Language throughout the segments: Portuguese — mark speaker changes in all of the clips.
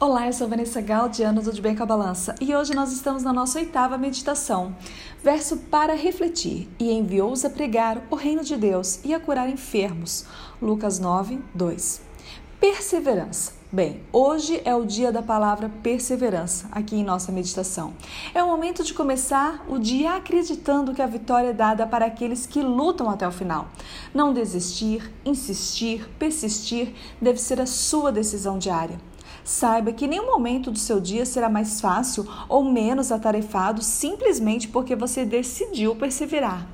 Speaker 1: Olá, eu sou Vanessa Galdiano do De Bem com a Balança e hoje nós estamos na nossa oitava meditação. Verso para refletir: E enviou-os a pregar o reino de Deus e a curar enfermos. Lucas 9, 2. Perseverança. Bem, hoje é o dia da palavra perseverança aqui em nossa meditação. É o momento de começar o dia acreditando que a vitória é dada para aqueles que lutam até o final. Não desistir, insistir, persistir deve ser a sua decisão diária. Saiba que nenhum momento do seu dia será mais fácil ou menos atarefado simplesmente porque você decidiu perseverar,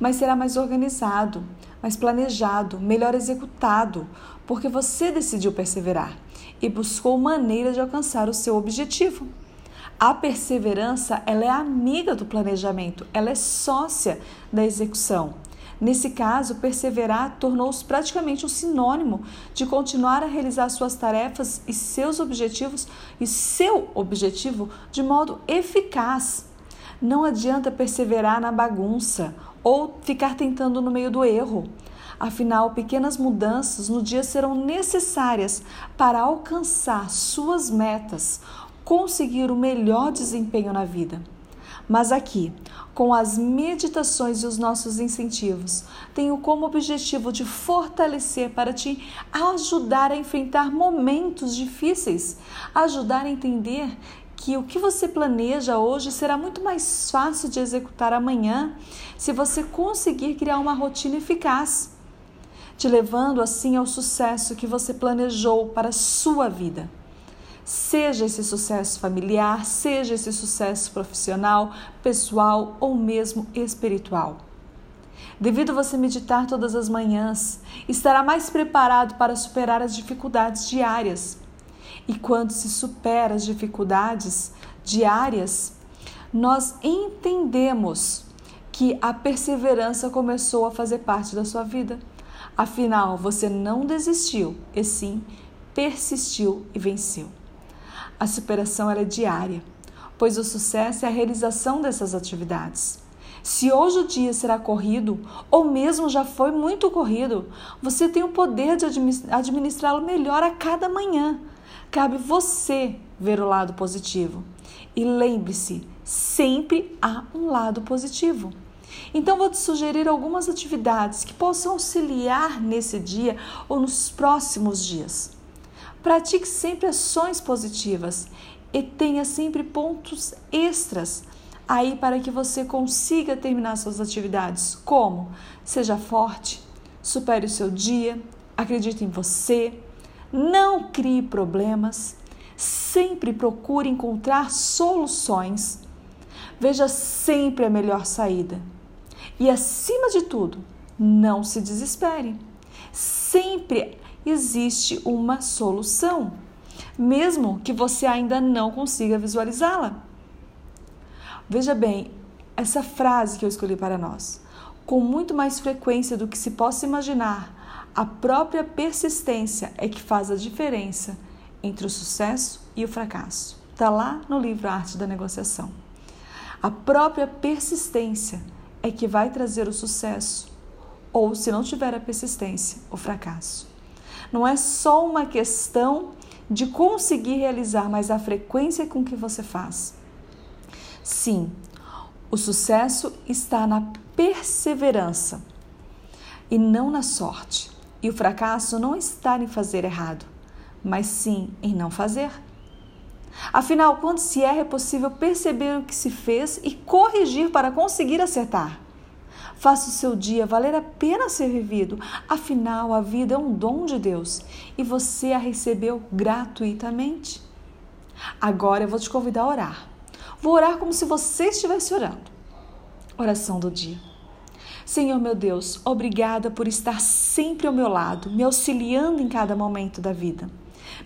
Speaker 1: mas será mais organizado, mais planejado, melhor executado, porque você decidiu perseverar e buscou maneira de alcançar o seu objetivo. A perseverança, ela é amiga do planejamento, ela é sócia da execução. Nesse caso, perseverar tornou-se praticamente um sinônimo de continuar a realizar suas tarefas e seus objetivos e seu objetivo de modo eficaz. Não adianta perseverar na bagunça ou ficar tentando no meio do erro. Afinal, pequenas mudanças no dia serão necessárias para alcançar suas metas, conseguir o melhor desempenho na vida. Mas aqui, com as meditações e os nossos incentivos, tenho como objetivo de fortalecer para te ajudar a enfrentar momentos difíceis, ajudar a entender que o que você planeja hoje será muito mais fácil de executar amanhã se você conseguir criar uma rotina eficaz, te levando assim ao sucesso que você planejou para a sua vida. Seja esse sucesso familiar, seja esse sucesso profissional, pessoal ou mesmo espiritual. Devido a você meditar todas as manhãs, estará mais preparado para superar as dificuldades diárias. E quando se supera as dificuldades diárias, nós entendemos que a perseverança começou a fazer parte da sua vida. Afinal, você não desistiu, e sim persistiu e venceu. A superação é diária, pois o sucesso é a realização dessas atividades. Se hoje o dia será corrido, ou mesmo já foi muito corrido, você tem o poder de administrá-lo melhor a cada manhã. Cabe você ver o lado positivo. E lembre-se, sempre há um lado positivo. Então, vou te sugerir algumas atividades que possam auxiliar nesse dia ou nos próximos dias. Pratique sempre ações positivas e tenha sempre pontos extras aí para que você consiga terminar suas atividades, como? Seja forte, supere o seu dia, acredite em você, não crie problemas, sempre procure encontrar soluções, veja sempre a melhor saída. E, acima de tudo, não se desespere. Sempre existe uma solução, mesmo que você ainda não consiga visualizá-la. Veja bem, essa frase que eu escolhi para nós. Com muito mais frequência do que se possa imaginar, a própria persistência é que faz a diferença entre o sucesso e o fracasso. Está lá no livro Arte da Negociação. A própria persistência é que vai trazer o sucesso, ou, se não tiver a persistência, o fracasso. Não é só uma questão de conseguir realizar, mas a frequência com que você faz. Sim, o sucesso está na perseverança e não na sorte. E o fracasso não está em fazer errado, mas sim em não fazer. Afinal, quando se erra, é possível perceber o que se fez e corrigir para conseguir acertar. Faça o seu dia valer a pena ser vivido. Afinal, a vida é um dom de Deus e você a recebeu gratuitamente. Agora eu vou te convidar a orar. Vou orar como se você estivesse orando. Oração do dia. Senhor meu Deus, obrigada por estar sempre ao meu lado, me auxiliando em cada momento da vida,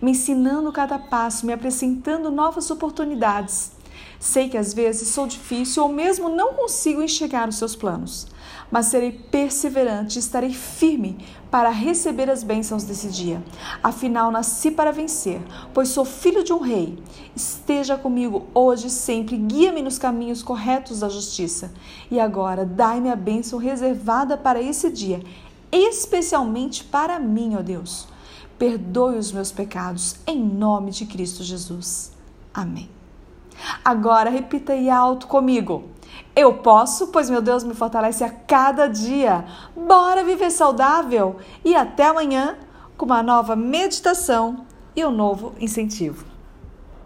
Speaker 1: me ensinando cada passo, me apresentando novas oportunidades. Sei que às vezes sou difícil ou mesmo não consigo enxergar os seus planos, mas serei perseverante e estarei firme para receber as bênçãos desse dia. Afinal, nasci para vencer, pois sou filho de um rei. Esteja comigo hoje e sempre, guia-me nos caminhos corretos da justiça. E agora, dai-me a bênção reservada para esse dia, especialmente para mim, ó Deus. perdoe os meus pecados, em nome de Cristo Jesus. Amém. Agora repita aí alto comigo. Eu posso, pois meu Deus me fortalece a cada dia. Bora viver saudável e até amanhã com uma nova meditação e um novo incentivo.